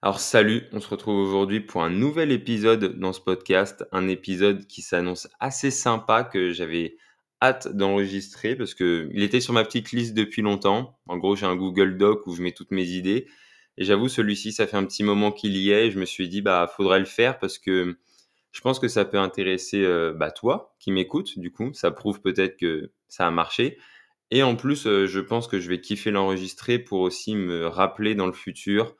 Alors salut, on se retrouve aujourd'hui pour un nouvel épisode dans ce podcast, un épisode qui s'annonce assez sympa que j'avais hâte d'enregistrer parce que il était sur ma petite liste depuis longtemps. En gros, j'ai un Google Doc où je mets toutes mes idées et j'avoue celui-ci ça fait un petit moment qu'il y est et je me suis dit bah faudrait le faire parce que je pense que ça peut intéresser euh, bah, toi qui m'écoutes du coup, ça prouve peut-être que ça a marché. Et en plus, euh, je pense que je vais kiffer l'enregistrer pour aussi me rappeler dans le futur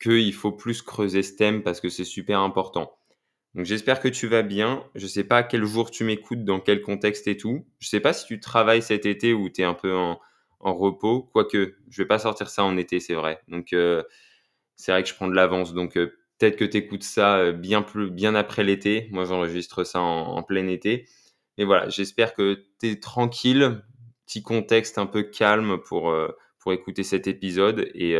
qu'il faut plus creuser ce thème parce que c'est super important. Donc j'espère que tu vas bien. Je sais pas quel jour tu m'écoutes, dans quel contexte et tout. Je sais pas si tu travailles cet été ou tu es un peu en, repos. Quoique, je vais pas sortir ça en été, c'est vrai. Donc euh, c'est vrai que je prends de l'avance. Donc euh, peut-être que tu écoutes ça euh, bien, plus, bien après l'été. Moi j'enregistre ça en, plein été. Mais voilà, j'espère que tu es tranquille. Petit contexte un peu calme pour, pour écouter cet épisode. Et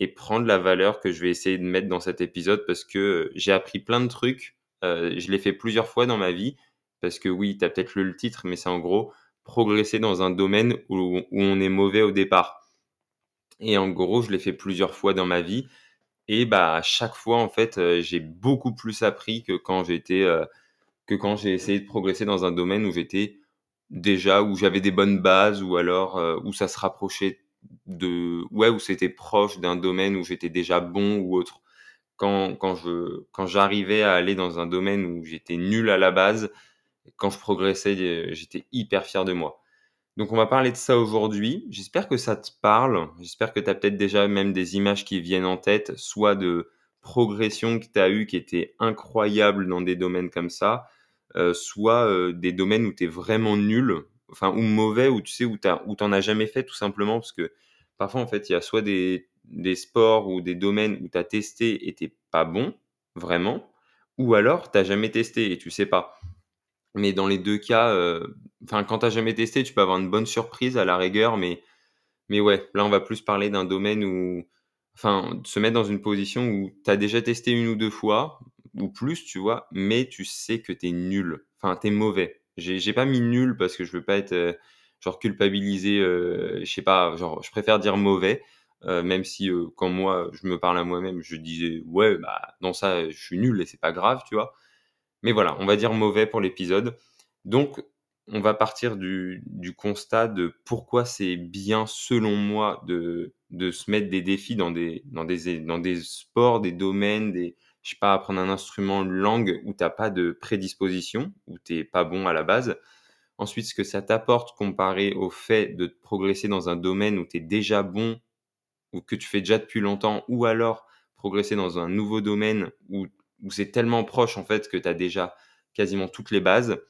et prendre la valeur que je vais essayer de mettre dans cet épisode parce que j'ai appris plein de trucs. Euh, je l'ai fait plusieurs fois dans ma vie parce que oui, tu as peut-être lu le titre, mais c'est en gros progresser dans un domaine où, on est mauvais au départ. Et en gros, je l'ai fait plusieurs fois dans ma vie. Et bah, à chaque fois, en fait, euh, j'ai beaucoup plus appris que quand j'étais, euh, que quand j'ai essayé de progresser dans un domaine où j'étais déjà, où j'avais des bonnes bases, ou alors où ça se rapprochait de ouais où c'était proche d'un domaine où j'étais déjà bon ou autre. Quand, quand je quand j'arrivais à aller dans un domaine où j'étais nul à la base, quand je progressais, euh, j'étais hyper fier de moi. Donc on va parler de ça aujourd'hui. J'espère que ça te parle. J'espère que tu as peut-être déjà même des images qui viennent en tête, soit de progression que tu as eu qui était incroyable dans des domaines comme ça, euh, soit euh, des domaines où tu es vraiment nul enfin ou mauvais ou tu sais où tu t'en as jamais fait tout simplement parce que parfois en fait il y a soit des, des sports ou des domaines où tu as testé et t'es pas bon vraiment ou alors t'as jamais testé et tu sais pas. Mais dans les deux cas euh, enfin quand t'as jamais testé tu peux avoir une bonne surprise à la rigueur mais mais ouais là on va plus parler d'un domaine où enfin se mettre dans une position où tu as déjà testé une ou deux fois ou plus tu vois mais tu sais que tu es nul. Enfin tu es mauvais j'ai pas mis nul parce que je veux pas être euh, genre culpabilisé. Euh, je sais pas, genre je préfère dire mauvais. Euh, même si quand moi je me parle à moi-même, je disais ouais bah dans ça je suis nul et c'est pas grave, tu vois. Mais voilà, on va dire mauvais pour l'épisode. Donc on va partir du, du constat de pourquoi c'est bien selon moi de, de se mettre des défis dans des, dans des, dans des sports, des domaines, des, je sais pas, apprendre un instrument, une langue où t'as pas de prédisposition, où t'es pas bon à la base. Ensuite, ce que ça t'apporte comparé au fait de progresser dans un domaine où tu es déjà bon, ou que tu fais déjà depuis longtemps, ou alors progresser dans un nouveau domaine où, c'est tellement proche en fait que tu as déjà quasiment toutes les bases.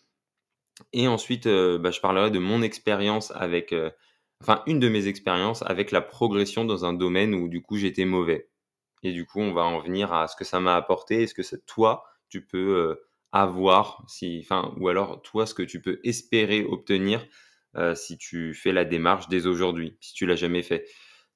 Et ensuite, euh, bah, je parlerai de mon expérience avec, euh, enfin une de mes expériences avec la progression dans un domaine où du coup j'étais mauvais. Et du coup, on va en venir à ce que ça m'a apporté, est-ce que toi, tu peux euh, avoir, si, enfin, ou alors toi, ce que tu peux espérer obtenir euh, si tu fais la démarche dès aujourd'hui, si tu l'as jamais fait.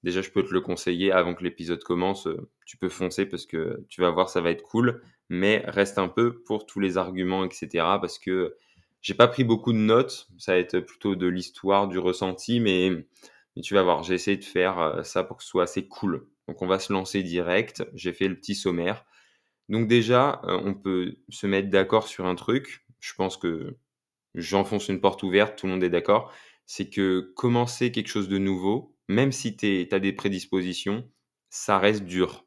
Déjà, je peux te le conseiller avant que l'épisode commence. Euh, tu peux foncer parce que tu vas voir, ça va être cool. Mais reste un peu pour tous les arguments, etc. Parce que j'ai pas pris beaucoup de notes. Ça va être plutôt de l'histoire, du ressenti, mais, mais tu vas voir. J'ai essayé de faire ça pour que ce soit assez cool. Donc on va se lancer direct. J'ai fait le petit sommaire. Donc déjà, euh, on peut se mettre d'accord sur un truc. Je pense que j'enfonce une porte ouverte, tout le monde est d'accord. C'est que commencer quelque chose de nouveau, même si tu as des prédispositions, ça reste dur.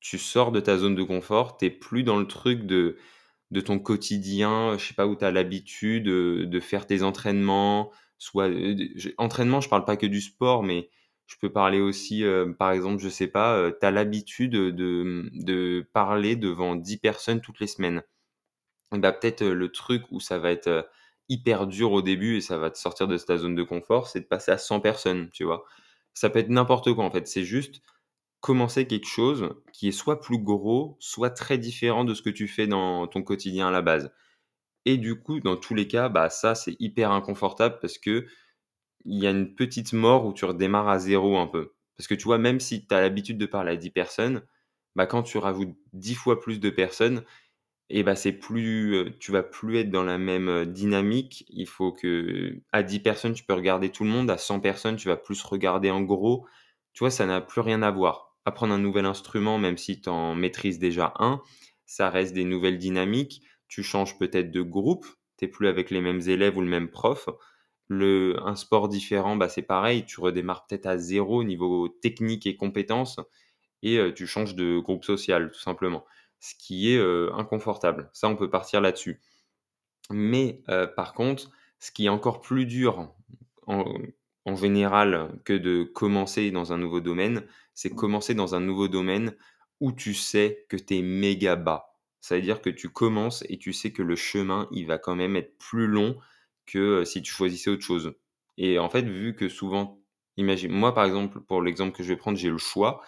Tu sors de ta zone de confort, tu plus dans le truc de, de ton quotidien, je sais pas où tu as l'habitude de, de, faire tes entraînements, soit euh, entraînement, je parle pas que du sport, mais je peux parler aussi, euh, par exemple, je sais pas, euh, tu as l'habitude de, de, parler devant 10 personnes toutes les semaines. Bah, peut-être euh, le truc où ça va être hyper dur au début et ça va te sortir de ta zone de confort, c'est de passer à 100 personnes, tu vois. Ça peut être n'importe quoi en fait, c'est juste commencer quelque chose qui est soit plus gros, soit très différent de ce que tu fais dans ton quotidien à la base. Et du coup, dans tous les cas, bah, ça, c'est hyper inconfortable parce que il y a une petite mort où tu redémarres à zéro un peu. Parce que tu vois, même si tu as l'habitude de parler à 10 personnes, bah, quand tu rajoutes 10 fois plus de personnes, et bah, c'est plus, euh, tu vas plus être dans la même euh, dynamique. Il faut que, à 10 personnes, tu peux regarder tout le monde. À 100 personnes, tu vas plus regarder en gros. Tu vois, ça n'a plus rien à voir. Apprendre un nouvel instrument, même si tu en maîtrises déjà un, ça reste des nouvelles dynamiques. Tu changes peut-être de groupe. Tu n'es plus avec les mêmes élèves ou le même prof. Un sport différent, bah, c'est pareil. Tu redémarres peut-être à zéro niveau technique et compétences et euh, tu changes de groupe social, tout simplement ce qui est inconfortable. Ça, on peut partir là-dessus. Mais par contre, ce qui est encore plus dur en, général que de commencer dans un nouveau domaine, c'est commencer dans un nouveau domaine où tu sais que tu es méga bas. Ça veut dire que tu commences et tu sais que le chemin, il va quand même être plus long que si tu choisissais autre chose. Et en fait, vu que souvent, imagine, moi par exemple, pour l'exemple que je vais prendre, j'ai le choix,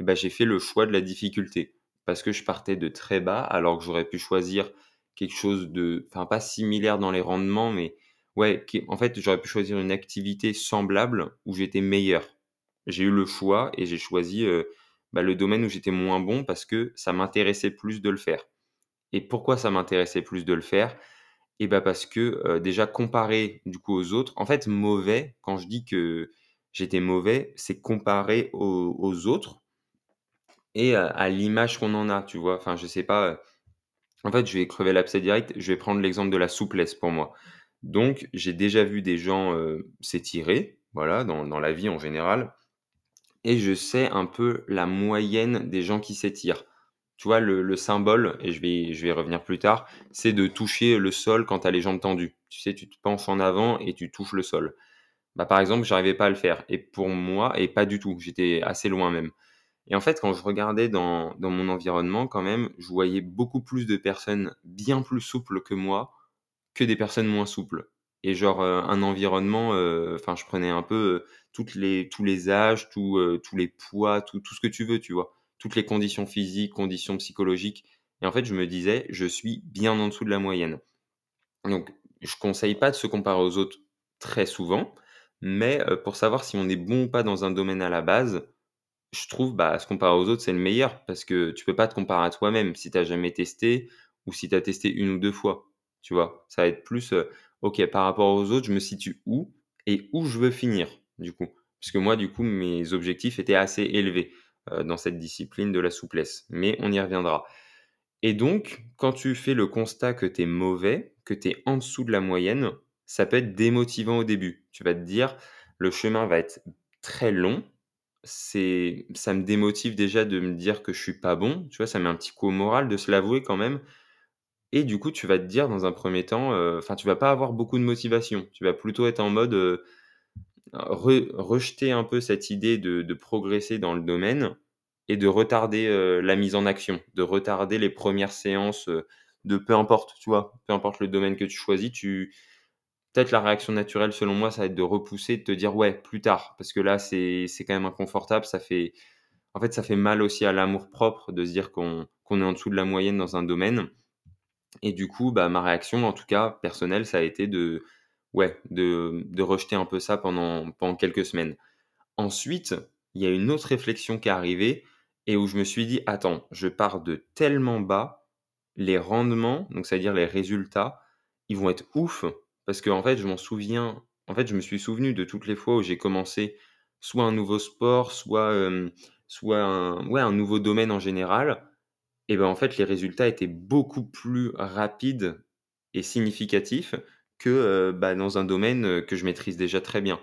et ben j'ai fait le choix de la difficulté parce que je partais de très bas, alors que j'aurais pu choisir quelque chose de, enfin pas similaire dans les rendements, mais ouais, en fait j'aurais pu choisir une activité semblable où j'étais meilleur. J'ai eu le choix et j'ai choisi bah, le domaine où j'étais moins bon parce que ça m'intéressait plus de le faire. Et pourquoi ça m'intéressait plus de le faire? Eh bah parce que déjà comparé du coup aux autres, en fait mauvais, quand je dis que j'étais mauvais, c'est comparé aux autres et à, l'image qu'on en a, tu vois? Enfin, je sais pas. En fait, je vais crever l'abcès direct. Je vais prendre l'exemple de la souplesse pour moi. Donc, j'ai déjà vu des gens s'étirer, voilà, dans, la vie en général. Et je sais un peu la moyenne des gens qui s'étirent. Tu vois, le, symbole, et je vais, je vais revenir plus tard, c'est de toucher le sol quand tu as les jambes tendues. Tu sais, tu te penches en avant et tu touches le sol. Bah, par exemple, j'arrivais pas à le faire. Et pour moi, et pas du tout, j'étais assez loin même. Et en fait, quand je regardais dans, dans mon environnement, quand même, je voyais beaucoup plus de personnes bien plus souples que moi que des personnes moins souples. Et genre, euh, un environnement, euh, enfin, je prenais un peu euh, toutes les, tous les âges, tous les poids, tout, tout ce que tu veux, tu vois. Toutes les conditions physiques, conditions psychologiques. Et en fait, je me disais, je suis bien en dessous de la moyenne. Donc, je conseille pas de se comparer aux autres très souvent, mais pour savoir si on est bon ou pas dans un domaine à la base, je trouve, bah, se comparer aux autres, c'est le meilleur parce que tu peux pas te comparer à toi-même si tu jamais testé ou si tu as testé une ou deux fois. Tu vois, ça va être plus, ok, par rapport aux autres, je me situe où et où je veux finir, du coup. Parce que moi, du coup, mes objectifs étaient assez élevés dans cette discipline de la souplesse. Mais on y reviendra. Et donc, quand tu fais le constat que tu es mauvais, que tu es en dessous de la moyenne, ça peut être démotivant au début. Tu vas te dire, le chemin va être très long, c'est ça me démotive déjà de me dire que je suis pas bon, tu vois? Ça met un petit coup au moral de se l'avouer quand même et du coup, tu vas te dire dans un premier temps, enfin, tu vas pas avoir beaucoup de motivation. Tu vas plutôt être en mode, rejeter un peu cette idée de progresser dans le domaine et de retarder, la mise en action, de retarder les premières séances, de peu importe, tu vois? Peu importe le domaine que tu choisis, tu peut-être la réaction naturelle, selon moi, ça va être de repousser, de te dire ouais, plus tard, parce que là, c'est quand même inconfortable. Ça fait, en fait, ça fait mal aussi à l'amour propre de se dire qu'on est en dessous de la moyenne dans un domaine. Et du coup, bah, ma réaction, en tout cas personnelle, ça a été de, ouais, de, de rejeter un peu ça pendant, pendant quelques semaines. Ensuite, il y a une autre réflexion qui est arrivée et où je me suis dit, attends, je pars de tellement bas, les rendements, donc c'est-à-dire les résultats, ils vont être ouf parce qu'en en fait, je m'en souviens, en fait, je me suis souvenu de toutes les fois où j'ai commencé soit un nouveau sport, soit, soit un, ouais, un nouveau domaine en général. Et ben en fait, les résultats étaient beaucoup plus rapides et significatifs que bah, dans un domaine que je maîtrise déjà très bien.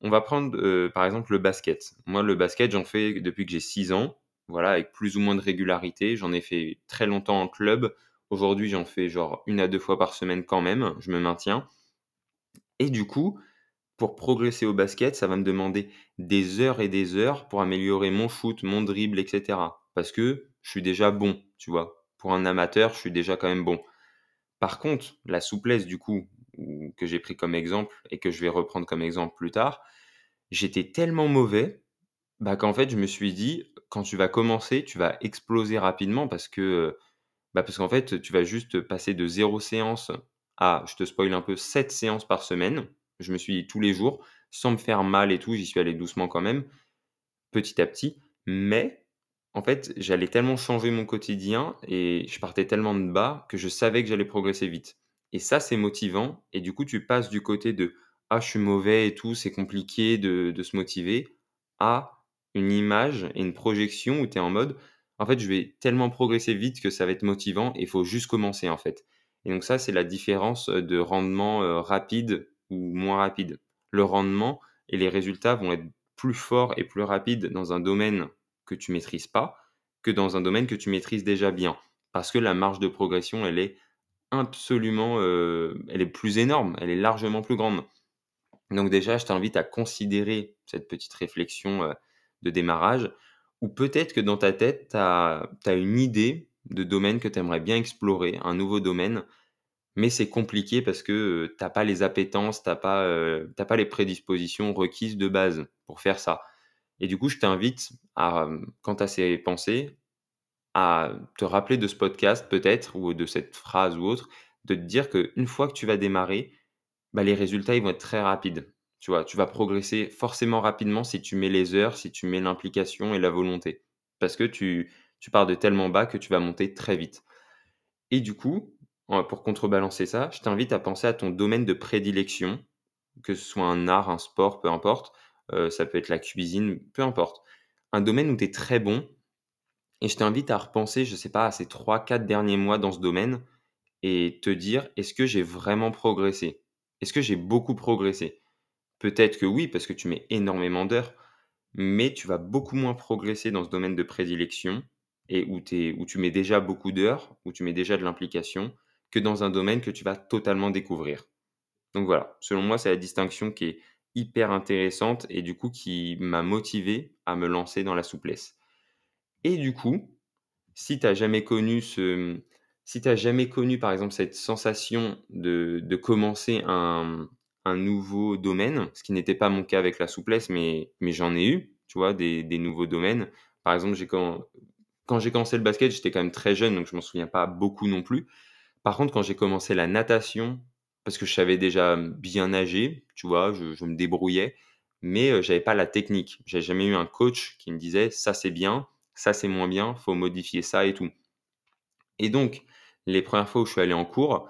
On va prendre par exemple le basket. Moi, le basket, j'en fais depuis que j'ai 6 ans, voilà, avec plus ou moins de régularité. J'en ai fait très longtemps en club. Aujourd'hui, j'en fais genre une à deux fois par semaine quand même, je me maintiens. Et du coup, pour progresser au basket, ça va me demander des heures et des heures pour améliorer mon shoot, mon dribble, etc. Parce que je suis déjà bon, tu vois. Pour un amateur, je suis déjà quand même bon. Par contre, la souplesse, du coup, que j'ai pris comme exemple et que je vais reprendre comme exemple plus tard, j'étais tellement mauvais Bah, qu'en fait, je me suis dit: «Quand tu vas commencer, tu vas exploser rapidement» parce que, bah, parce qu'en fait, tu vas juste passer de 0 séance à, je te spoil un peu, 7 séances par semaine. Je me suis dit tous les jours, sans me faire mal et tout, j'y suis allé doucement quand même, petit à petit. Mais en fait, j'allais tellement changer mon quotidien et je partais tellement de bas que je savais que j'allais progresser vite. Et ça, c'est motivant et du coup, tu passes du côté de: «Ah, je suis mauvais et tout, c'est compliqué de se motiver» à une image et une projection où tu es en mode: «En fait, je vais tellement progresser vite que ça va être motivant et il faut juste commencer, en fait». Et donc ça, c'est la différence, de rendement, rapide ou moins rapide. Le rendement et les résultats vont être plus forts et plus rapides dans un domaine que tu maîtrises pas, que dans un domaine que tu maîtrises déjà bien. Parce que la marge de progression, elle est absolument, heu, elle est plus énorme, elle est largement plus grande. Donc déjà, je t'invite à considérer cette petite réflexion, heu, de démarrage ou peut-être que dans ta tête, tu as une idée de domaine que tu aimerais bien explorer, un nouveau domaine, mais c'est compliqué parce que, tu pas les appétences, tu pas, pas les prédispositions requises de base pour faire ça. Et du coup, je t'invite à, quand tu as ces pensées, à te rappeler de ce podcast peut-être ou de cette phrase ou autre, de te dire qu'une fois que tu vas démarrer, bah, les résultats, ils vont être très rapides. Tu vois? Tu vas progresser forcément rapidement si tu mets les heures, si tu mets l'implication et la volonté. Parce que tu tu pars de tellement bas que tu vas monter très vite. Et du coup, pour contrebalancer ça, je t'invite à penser à ton domaine de prédilection, que ce soit un art, un sport, peu importe, heu, ça peut être la cuisine, peu importe. Un domaine où tu es très bon et je t'invite à repenser, je sais pas, à ces 3-4 derniers mois dans ce domaine et te dire: «Est-ce que j'ai vraiment progressé? Est-ce que j'ai beaucoup progressé?» Peut-être que oui, parce que tu mets énormément d'heures, mais tu vas beaucoup moins progresser dans ce domaine de prédilection et où tu mets déjà beaucoup d'heures, où tu mets déjà de l'implication, que dans un domaine que tu vas totalement découvrir. Donc voilà, selon moi, c'est la distinction qui est hyper intéressante et du coup qui m'a motivé à me lancer dans la souplesse. Et du coup, si tu as jamais connu ce si tu jamais connu par exemple cette sensation de de commencer un un nouveau domaine, ce qui n'était pas mon cas avec la souplesse, mais mais j'en ai eu, tu vois? Des des nouveaux domaines. Par exemple, j'ai quand quand j'ai commencé le basket, j'étais quand même très jeune, donc je m'en souviens pas beaucoup non plus. Par contre, quand j'ai commencé la natation, parce que je savais déjà bien nager, tu vois? Je me débrouillais, mais heu, j'avais pas la technique. J'avais jamais eu un coach qui me disait: «Ça, c'est bien, ça, c'est moins bien, faut modifier ça et tout». Et donc, les premières fois où je suis allé en cours,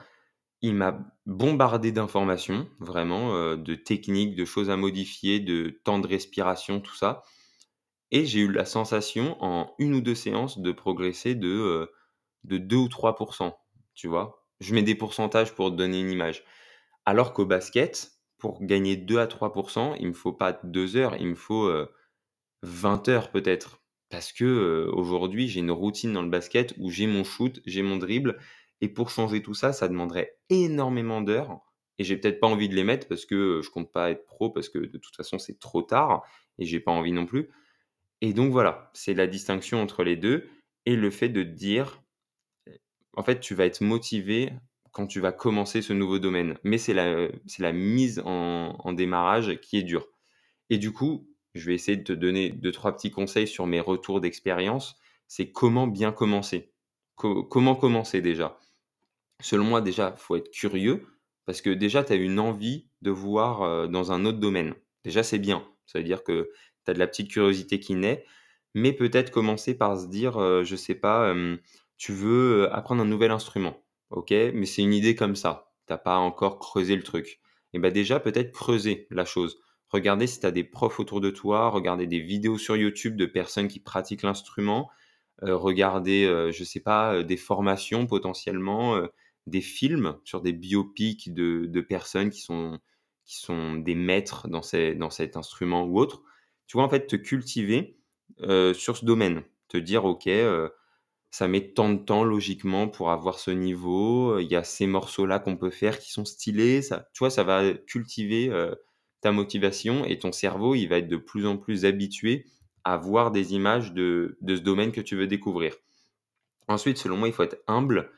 il m'a bombardé d'informations, vraiment, heu, de techniques, de choses à modifier, de temps de respiration, tout ça. Et j'ai eu la sensation en une ou deux séances de progresser de, de 2 ou 3% tu vois? Je mets des pourcentages pour te donner une image. Alors qu'au basket, pour gagner 2 à 3% il me faut pas 2 heures, il me faut, 20 heures peut-être. Parce que, aujourd'hui, j'ai une routine dans le basket où j'ai mon shoot, j'ai mon dribble et pour changer tout ça, ça demanderait énormément d'heures et j'ai peut-être pas envie de les mettre parce que, je compte pas être pro parce que de toute façon, c'est trop tard et j'ai pas envie non plus. Et donc voilà, c'est la distinction entre les 2 et le fait de dire, en fait, tu vas être motivé quand tu vas commencer ce nouveau domaine, mais c'est la, la mise en en démarrage qui est dure. Et du coup, je vais essayer de te donner 2-3 petits conseils sur mes retours d'expérience. C'est comment bien commencer? comment commencer déjà? Selon moi, déjà, faut être curieux parce que déjà, tu as une envie de voir, heu, dans un autre domaine. Déjà, c'est bien. Ça veut dire que tu as de la petite curiosité qui naît, mais peut-être commencer par se dire, heu, je sais pas, tu veux, apprendre un nouvel instrument. OK, mais c'est une idée comme ça. Tu pas encore creusé le truc. Et bah, déjà, peut-être creuser la chose. Regarder si tu as des profs autour de toi, regarder des vidéos sur YouTube de personnes qui pratiquent l'instrument, heu, regarder, heu, je sais pas, des formations potentiellement, des films sur des biopics de personnes qui sont qui sont des maîtres dans ces dans cet instrument ou autre. Tu vois, en fait, te cultiver, sur ce domaine. Te dire: «OK, ça met tant de temps logiquement pour avoir ce niveau, il y a ces morceaux-là qu'on peut faire qui sont stylés». Ça tu vois, ça va cultiver, ta motivation et ton cerveau, il va être de plus en plus habitué à voir des images de ce domaine que tu veux découvrir. Ensuite, selon moi, il faut être humble,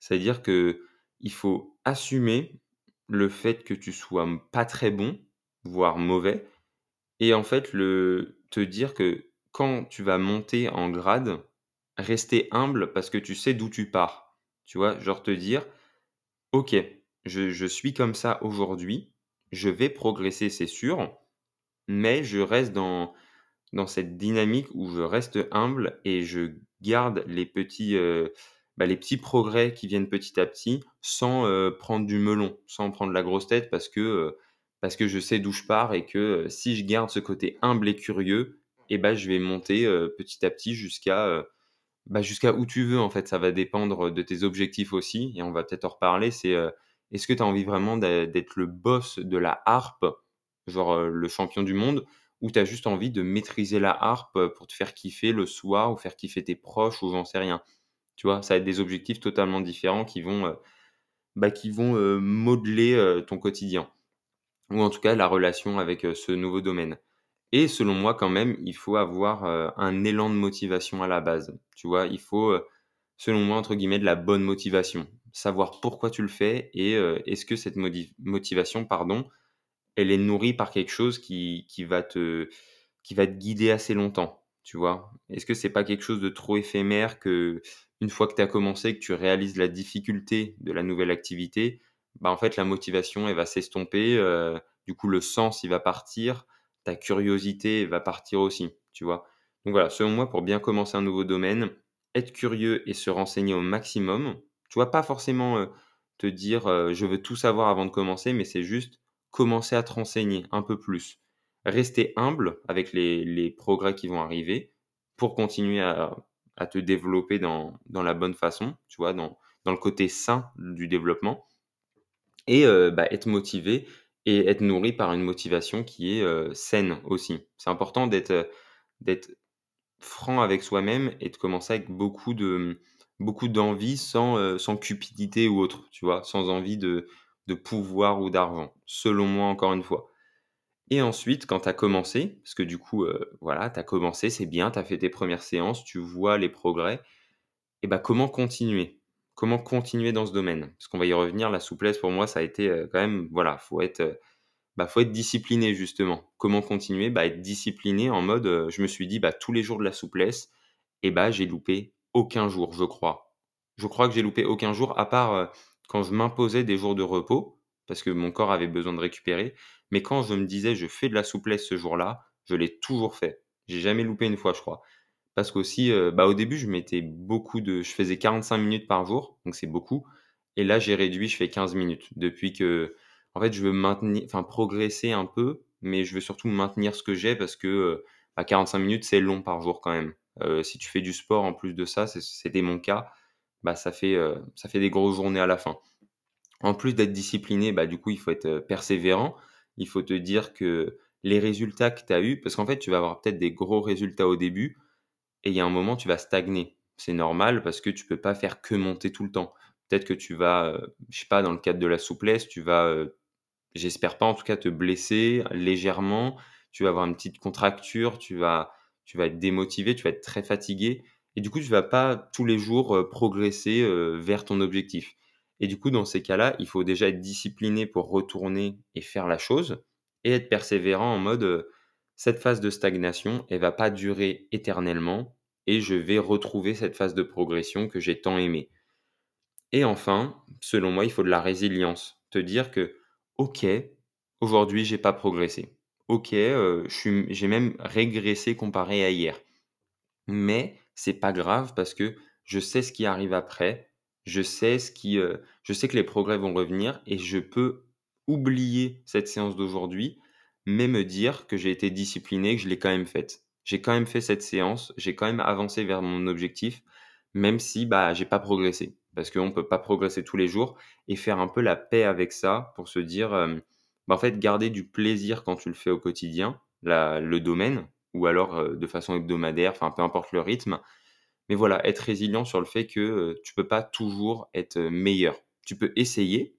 c'est-à-dire qu'il faut assumer le fait que tu sois pas très bon, voire mauvais Et en fait, le te dire que quand tu vas monter en grade, rester humble parce que tu sais d'où tu pars. Tu vois? Genre te dire: «OK, je suis comme ça aujourd'hui, je vais progresser, c'est sûr, mais je reste dans dans cette dynamique où je reste humble et je garde les petits, heu, bah, les petits progrès qui viennent petit à petit sans, heu, prendre du melon, sans prendre la grosse tête parce que, heu, parce que je sais d'où je pars et que, si je garde ce côté humble et curieux et bah, je vais monter, petit à petit jusqu'à, bah, jusqu'à où tu veux en fait. Ça va dépendre de tes objectifs aussi et on va peut-être en reparler. C'est, est-ce que tu as envie vraiment d'ê d'être le boss de la harpe, genre, le champion du monde? Ou tu as juste envie de maîtriser la harpe, pour te faire kiffer le soir ou faire kiffer tes proches ou j'en sais rien? Tu vois? Ça va être des objectifs totalement différents qui vont, bah, qui vont, modeler, ton quotidien ou en tout cas la relation avec, ce nouveau domaine et selon moi quand même, il faut avoir, un élan de motivation à la base. Tu vois? Il faut, selon moi entre guillemets «de la bonne motivation». Savoir pourquoi tu le fais et heu, est-ce que cette motivation, pardon, elle est nourrie par quelque chose qui qui va te qui va te guider assez longtemps, tu vois? Est-ce que c'est pas quelque chose de trop éphémère que une fois que tu as commencé, que tu réalises la difficulté de la nouvelle activité, bah, en fait, la motivation, elle va s'estomper, heu, du coup, le sens, il va partir, ta curiosité va partir aussi, tu vois? Donc voilà, selon moi, pour bien commencer un nouveau domaine, être curieux et se renseigner au maximum. Tu vois? Pas forcément, te dire, «Je veux tout savoir avant de commencer», mais c'est juste commencer à te renseigner un peu plus. Rester humble avec les progrès qui vont arriver pour continuer à te développer dans dans la bonne façon, tu vois? Dans le côté sain du développement et bah, être motivé et être nourri par une motivation qui est, saine aussi. C'est important d'être franc avec soi-même et de commencer avec beaucoup de, beaucoup d'envie sans, heu, sans cupidité ou autre, tu vois? Sans envie de de pouvoir ou d'argent, selon moi encore une fois. Et ensuite, quand tu as commencé, parce que du coup, heu, voilà, tu as commencé, c'est bien, tu as fait tes premières séances, tu vois les progrès et bah, comment continuer? Comment continuer dans ce domaine? Parce qu'on va y revenir, la souplesse pour moi, ça a été, heu, quand même voilà, faut être, bah, faut être discipliné justement. Comment continuer? Bah, être discipliné en mode, heu, je me suis dit: «Bah, tous les jours de la souplesse» et bah, j'ai loupé aucun jour, je crois. Je crois que j'ai loupé aucun jour à part, heu, quand je m'imposais des jours de repos, parce que mon corps avait besoin de récupérer. Mais quand je me disais: «Je fais de la souplesse ce jour-là», je l'ai toujours fait. J'ai jamais loupé une fois, je crois. Parce qu'aussi, heu, bah, au début, je mettais beaucoup de je faisais 45 minutes par jour, donc c'est beaucoup et là, j'ai réduit, je fais 15 minutes. Depuis que en fait, je veux maintenir enfin progresser un peu, mais je veux surtout maintenir ce que j'ai parce que, heu, bah, 45 minutes, c'est long par jour quand même. Heu, si tu fais du sport en plus de ça, c'était mon cas, bah, ça fait, heu, ça fait des grosses journées à la fin. En plus d'être discipliné, bah, du coup, il faut être, persévérant. Il faut te dire que les résultats que tu as eus parce qu'en fait, tu vas avoir peut-être des gros résultats au début et il y a un moment, tu vas stagner. C'est normal parce que tu peux pas faire que monter tout le temps. Peut-être que tu vas, heu, je sais pas, dans le cadre de la souplesse, tu vas, j'espère pas en tout cas, te blesser légèrement. Tu vas avoir une petite contracture, tu vas tu vas être démotivé, tu vas être très fatigué et du coup, tu vas pas tous les jours, heu, progresser, heu, vers ton objectif et du coup, dans ces cas-là, il faut déjà être discipliné pour retourner et faire la chose et être persévérant en mode, heu, cette phase de stagnation, elle va pas durer éternellement et je vais retrouver cette phase de progression que j'ai tant aimée. Et enfin, selon moi, il faut de la résilience. Te dire que: «OK, aujourd'hui, j'ai pas progressé. OK, suis j'ai même régressé comparé à hier. Mais c'est pas grave parce que je sais ce qui arrive après. Je sais ce qui, heu, je sais que les progrès vont revenir et je peux oublier cette séance d'aujourd'hui, mais me dire que j'ai été discipliné, que je l'ai quand même faite. J'ai quand même fait cette séance, j'ai quand même avancé vers mon objectif, même si, bah, j'ai pas progressé. Parce qu'on peut pas progresser tous les jours et faire un peu la paix avec ça pour se dire, bah, en fait, garder du plaisir quand tu le fais au quotidien, le domaine ou alors, de façon hebdomadaire, enfin, peu importe le rythme. Mais voilà, être résilient sur le fait que, heu, tu peux pas toujours être, meilleur. Tu peux essayer,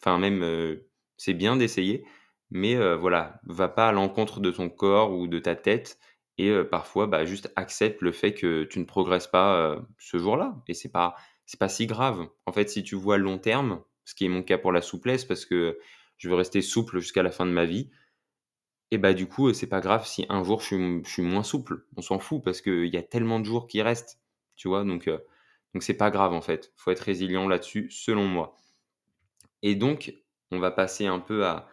enfin même, c'est bien d'essayer, mais voilà, va pas à l'encontre de ton corps ou de ta tête et parfois, bah, juste accepte le fait que tu ne progresses pas, ce jour-là et c'est pas c'est pas si grave. En fait, si tu vois long terme, ce qui est mon cas pour la souplesse parce que je veux rester souple jusqu'à la fin de ma vie Et bah, du coup, c'est pas grave si un jour je suis je suis moins souple. On s'en fout parce qu'il y a tellement de jours qui restent, tu vois? Donc heu, donc c'est pas grave, en fait. Faut être résilient là-dessus, selon moi. Et donc, on va passer un peu à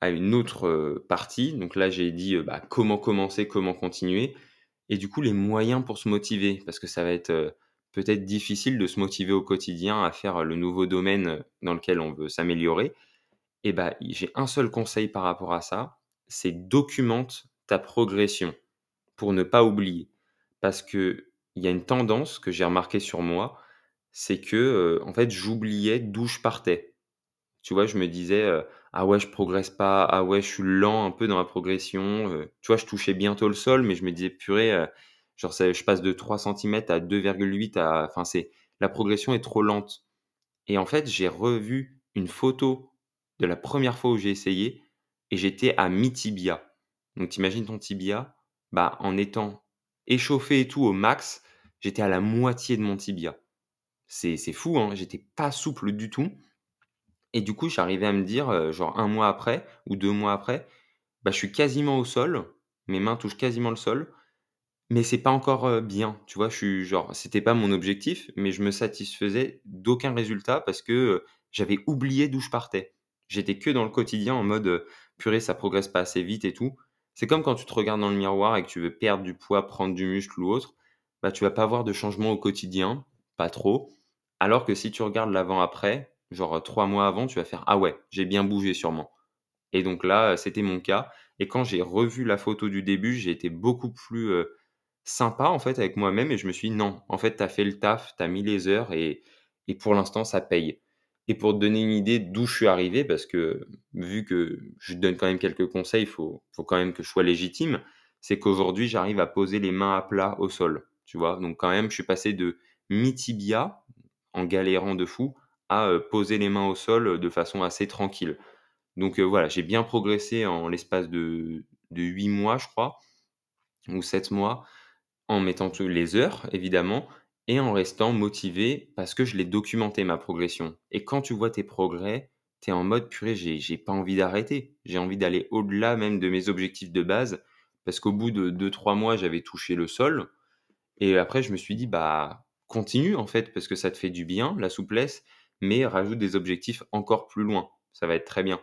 à une autre, partie. Donc là, j'ai dit, bah, comment commencer, comment continuer et du coup, les moyens pour se motiver. Parce que ça va être, peut-être difficile de se motiver au quotidien à faire, le nouveau domaine, dans lequel on veut s'améliorer et bah, j'ai un seul conseil par rapport à ça, c'est documente ta progression pour ne pas oublier. Parce qu'il y a une tendance que j'ai remarquée sur moi, c'est que, heu, en fait, j'oubliais d'où je partais. Tu vois, je me disais, heu: «Ah ouais, je progresse pas. Ah ouais, je suis lent un peu dans ma progression», heu, tu vois, je touchais bientôt le sol, mais je me disais: «Purée, genre je passe de 3 centimètres à 2,8 à enfin c'est la progression est trop lente» et en fait, j'ai revu une photo de la première fois où j'ai essayé et j'étais à mi-tibia. Donc tu imagines ton tibia, bah, en étant échauffé et tout au max, j'étais à la moitié de mon tibia. C'est fou, hein, j'étais pas souple du tout et du coup, j'arrivais à me dire, heu, genre un mois après ou 2 mois après, bah, je suis quasiment au sol, mes mains touchent quasiment le sol, mais c'est pas encore, bien, tu vois? Je suis genre c'était pas mon objectif, mais je me satisfaisais d'aucun résultat parce que, j'avais oublié d'où je partais. J'étais que dans le quotidien en mode, «Purée, ça progresse pas assez vite et tout». C'est comme quand tu te regardes dans le miroir et que tu veux perdre du poids, prendre du muscle ou autre, bah, tu vas pas voir de changement au quotidien, pas trop. Alors que si tu regardes l'avant-après, genre, 3 mois avant, tu vas faire: «Ah ouais, j'ai bien bougé sûrement». Et donc là, c'était mon cas et quand j'ai revu la photo du début, j'ai été beaucoup plus, sympa, en fait, avec moi-même et je me suis dit: «Non, en fait, tu as fait le taf, tu as mis les heures et et pour l'instant, ça paye». Et pour te donner une idée d'où je suis arrivé, parce que vu que je te donne quand même quelques conseils, il faut faut quand même que je sois légitime, c'est qu'aujourd'hui, j'arrive à poser les mains à plat au sol, tu vois? Donc quand même, je suis passé de mi-tibia, en galérant de fou, à, heu, poser les mains au sol, de façon assez tranquille. Donc heu, voilà, j'ai bien progressé en l'espace de de 8 mois, je crois, ou 7 mois, en mettant les heures évidemment et en restant motivé parce que je l'ai documenté ma progression et quand tu vois tes progrès, tu es en mode: «Purée, j'ai pas envie d'arrêter». J'ai envie d'aller au-delà même de mes objectifs de base parce qu'au bout de deux trois mois, j'avais touché le sol et après je me suis dit: «Bah, continue en fait parce que ça te fait du bien, la souplesse, mais rajoute des objectifs encore plus loin, ça va être très bien».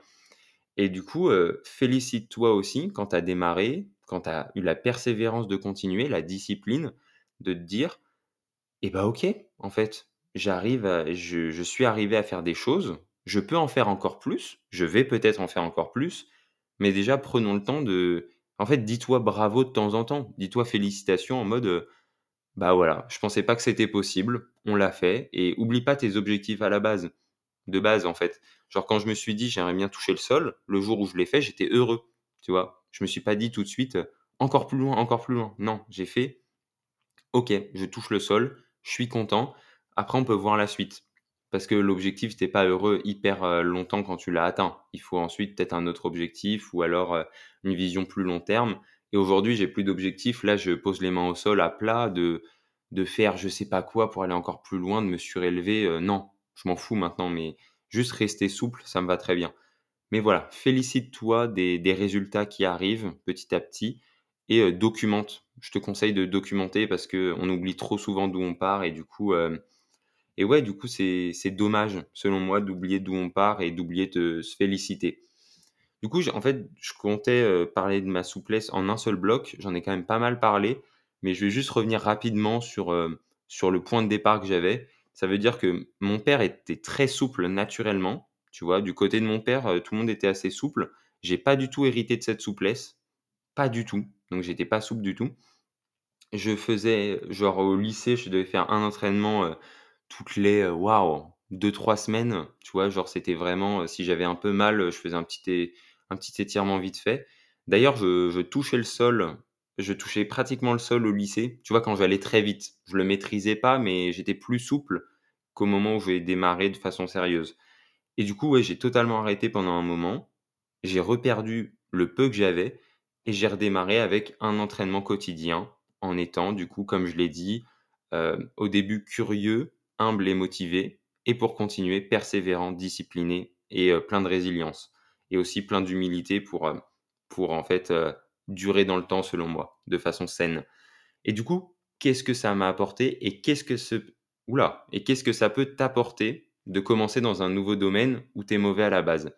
Et du coup, heu, félicite-toi aussi quand tu as démarré, quand tu as eu la persévérance de continuer, la discipline, de te dire: «Et bah, OK, en fait, j'arrive je je suis arrivé à faire des choses, je peux en faire encore plus, je vais peut-être en faire encore plus, mais déjà prenons le temps de» en fait, dis-toi bravo de temps en temps, dis-toi félicitations en mode, heu: «Bah, voilà, je pensais pas que c'était possible, on l'a fait» et oublie pas tes objectifs à la base de base, en fait. Genre quand je me suis dit: «J'aimerais bien toucher le sol», le jour où je l'ai fait, j'étais heureux, tu vois? Je me suis pas dit tout de suite, heu: «Encore plus loin, encore plus loin». Non, j'ai fait: «OK, je touche le sol, je suis content, après on peut voir la suite». Parce que l'objectif, tu pas heureux hyper, heu, longtemps quand tu l'as atteint. Il faut ensuite peut-être un autre objectif ou alors, heu, une vision plus long terme et aujourd'hui, j'ai plus d'objectif. Là, je pose les mains au sol à plat, de de faire je sais pas quoi pour aller encore plus loin, de me surélever, non, je m'en fous maintenant, mais juste rester souple, ça me va très bien. Mais voilà, félicite-toi des résultats qui arrivent petit à petit et heu, documente. Je te conseille de documenter parce qu'on oublie trop souvent d'où on part et du coup, hem et du coup, c'est dommage, selon moi, d'oublier d'où on part et d'oublier de se féliciter. Du coup, en fait, je comptais, heu, parler de ma souplesse en un seul bloc. J'en ai quand même pas mal parlé, mais je vais juste revenir rapidement sur le point de départ que j'avais. Ça veut dire que mon père était très souple naturellement, tu vois? Du côté de mon père, heu, tout le monde était assez souple. J'ai pas du tout hérité de cette souplesse, pas du tout, donc j'étais pas souple du tout. Je faisais genre au lycée, je devais faire un entraînement, heu, toutes les, heu, waouh, 2-3 semaines, tu vois? Genre c'était vraiment, si j'avais un peu mal, je faisais un petit un petit étirement vite fait. D'ailleurs, je je touchais le sol, je touchais pratiquement le sol au lycée, tu vois? Quand j'allais très vite. Je le maîtrisais pas, mais j'étais plus souple qu'au moment où j'ai démarré de façon sérieuse. Et du coup, ouais, j'ai totalement arrêté pendant un moment. J'ai reperdu le peu que j'avais et j'ai redémarré avec un entraînement quotidien en étant, du coup, comme je l'ai dit, heu, au début curieux, humble et motivé et pour continuer persévérant, discipliné et heu, plein de résilience et aussi plein d'humilité pour, heu, pour en fait durer dans le temps selon moi, de façon saine. Et du coup, qu'est-ce que ça m'a apporté et qu'est-ce que ce Oula, et qu'est-ce que ça peut t'apporter de commencer dans un nouveau domaine où tu es mauvais à la base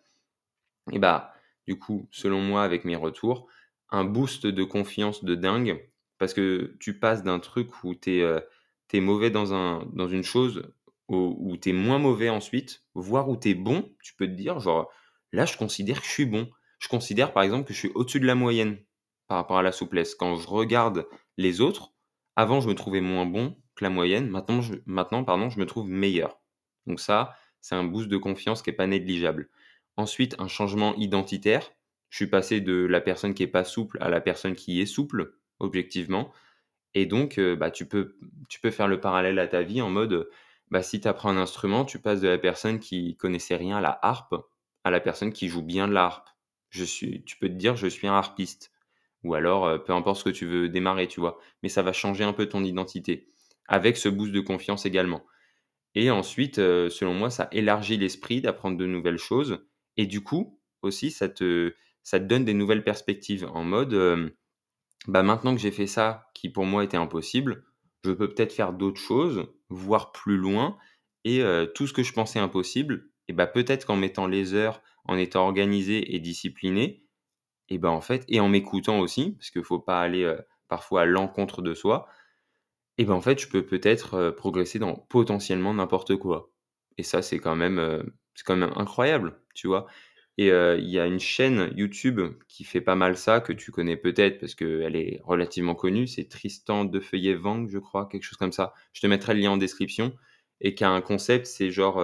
Et bah, du coup, selon moi, avec mes retours, un boost de confiance de dingue, parce que tu passes d'un truc où tu es, mauvais dans, un, dans une chose, où, tu es moins mauvais ensuite, voire où tu es bon, tu peux te dire, genre, là, je considère que je suis bon. Je considère, par exemple, que je suis au-dessus de la moyenne par rapport à la souplesse. Quand je regarde les autres, avant, je me trouvais moins bon que la moyenne. Maintenant, maintenant pardon, je me trouve meilleur. Donc ça, c'est un boost de confiance qui n'est pas négligeable. Ensuite, un changement identitaire. Je suis passé de la personne qui n'est pas souple à la personne qui est souple, objectivement. Et donc, euh, bah, tu, peux, faire le parallèle à ta vie en mode, bah, si tu apprends un instrument, tu passes de la personne qui connaissait rien à la harpe à la personne qui joue bien de la harpe. Je suis, tu peux te dire, je suis un harpiste. Ou alors, euh, peu importe ce que tu veux démarrer, tu vois. Mais ça va changer un peu ton identité. Avec ce boost de confiance également. Et ensuite, selon moi, ça élargit l'esprit d'apprendre de nouvelles choses. Et du coup, aussi, ça te, donne des nouvelles perspectives en mode, bah maintenant que j'ai fait ça, qui pour moi était impossible, je peux peut-être faire d'autres choses, voir plus loin. Et tout ce que je pensais impossible, et bah peut-être qu'en mettant les heures, en étant organisé et discipliné, et ben en fait, et en m'écoutant aussi, parce qu'il faut pas aller parfois à l'encontre de soi, et ben en fait, je peux peut-être progresser dans potentiellement n'importe quoi. Et ça, c'est quand même, c'est quand même incroyable, tu vois. Et il y a une chaîne YouTube qui fait pas mal ça, que tu connais peut-être parce qu'elle est relativement connue. C'est Tristan de Feuillet Vang, je crois, quelque chose comme ça. Je te mettrai le lien en description. Et qui a un concept, c'est genre,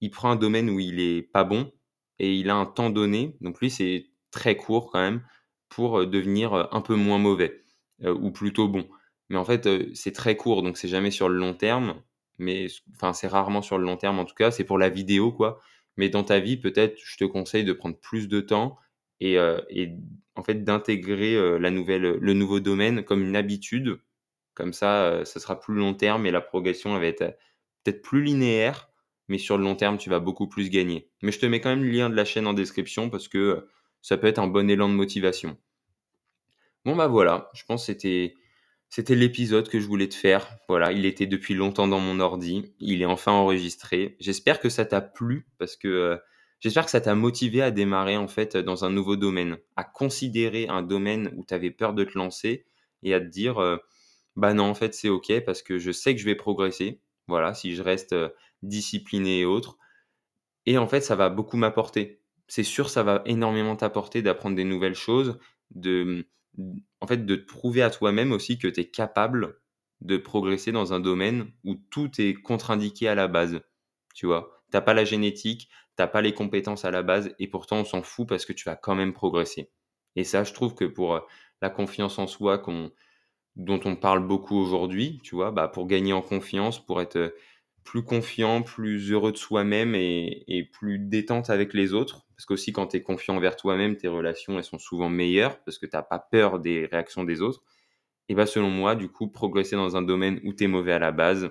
il prend un domaine où il est pas bon et il a un temps donné. Donc lui, c'est très court quand même pour devenir un peu moins mauvais ou plutôt bon. Mais en fait, c'est très court, donc c'est jamais sur le long terme. Mais enfin, c'est rarement sur le long terme en tout cas. C'est pour la vidéo quoi. Mais dans ta vie, peut-être, je te conseille de prendre plus de temps et, et en fait d'intégrer la nouvelle, le nouveau domaine comme une habitude. Comme ça, ça sera plus long terme et la progression va être peut-être plus linéaire mais sur le long terme, tu vas beaucoup plus gagner. Mais je te mets quand même le lien de la chaîne en description parce que euh, ça peut être un bon élan de motivation. Bon bah voilà, je pense que c'était c'était l'épisode que je voulais te faire. Voilà, il était depuis longtemps dans mon ordi, il est enfin enregistré. J'espère que ça t'a plu parce que euh, j'espère que ça t'a motivé à démarrer en fait dans un nouveau domaine, à considérer un domaine où tu avais peur de te lancer et à te dire euh, bah non en fait c'est OK parce que je sais que je vais progresser. Voilà, si je reste discipliné et autres. Et en fait, ça va beaucoup m'apporter. C'est sûr, ça va énormément t'apporter d'apprendre des nouvelles choses, de, en fait, de prouver à toi-même aussi que tu es capable de progresser dans un domaine où tout est contre-indiqué à la base. Tu vois, t'as pas la génétique, t'as pas les compétences à la base, et pourtant on s'en fout parce que tu vas quand même progresser. Et ça, je trouve que pour la confiance en soi dont on parle beaucoup aujourd'hui, tu vois, bah pour gagner en confiance, pour être plus confiant, plus heureux de soi-même et, plus détente avec les autres. Parce qu'aussi, quand tu es confiant envers toi-même, tes relations, elles sont souvent meilleures parce que tu n'as pas peur des réactions des autres. Et bah, selon moi, du coup, progresser dans un domaine où tu es mauvais à la base,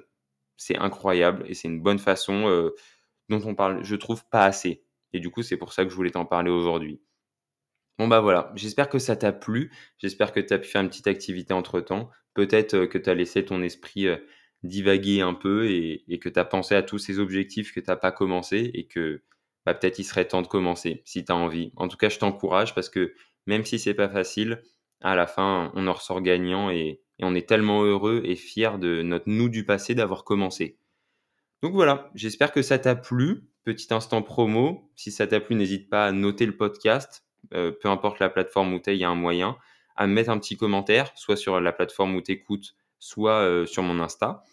c'est incroyable et c'est une bonne façon euh, dont on parle, je trouve, pas assez. Et du coup, c'est pour ça que je voulais t'en parler aujourd'hui. Bon bah voilà, j'espère que ça t'a plu, j'espère que tu as pu faire une petite activité entre-temps, peut-être euh, que tu as laissé ton esprit euh, divaguer un peu et, que tu as pensé à tous ces objectifs que tu n'as pas commencé et que bah, peut-être il serait temps de commencer si tu as envie. En tout cas, je t'encourage parce que même si c'est pas facile, à la fin, on en ressort gagnant et, on est tellement heureux et fier de notre nous du passé d'avoir commencé. Donc voilà, j'espère que ça t'a plu. Petit instant promo. Si ça t'a plu, n'hésite pas à noter le podcast. Euh, peu importe la plateforme où tu es, il y a un moyen. À mettre un petit commentaire, soit sur la plateforme où tu écoutes, soit euh, sur mon Insta.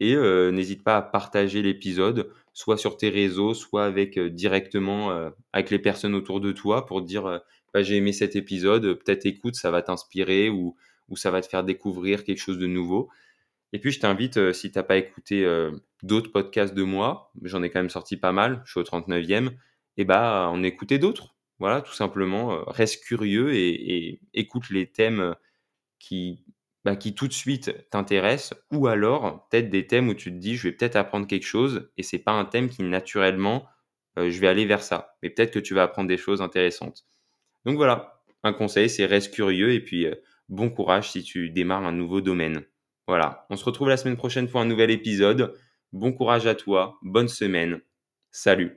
Et euh, n'hésite pas à partager l'épisode, soit sur tes réseaux, soit avec euh, directement avec les personnes autour de toi pour dire bah, j'ai aimé cet épisode, peut-être écoute, ça va t'inspirer ou, ça va te faire découvrir quelque chose de nouveau. Et puis je t'invite, si tu n'as pas écouté d'autres podcasts de moi, j'en ai quand même sorti pas mal, je suis au 39e, et bah en écouter d'autres. Voilà, tout simplement, reste curieux et, écoute les thèmes qui, bah, qui tout de suite t'intéresse, ou alors peut-être des thèmes où tu te dis je vais peut-être apprendre quelque chose et c'est pas un thème qui naturellement euh, je vais aller vers ça, mais peut-être que tu vas apprendre des choses intéressantes. Donc voilà, un conseil, c'est reste curieux et puis euh, bon courage si tu démarres un nouveau domaine. Voilà, on se retrouve la semaine prochaine pour un nouvel épisode. Bon courage à toi, bonne semaine. Salut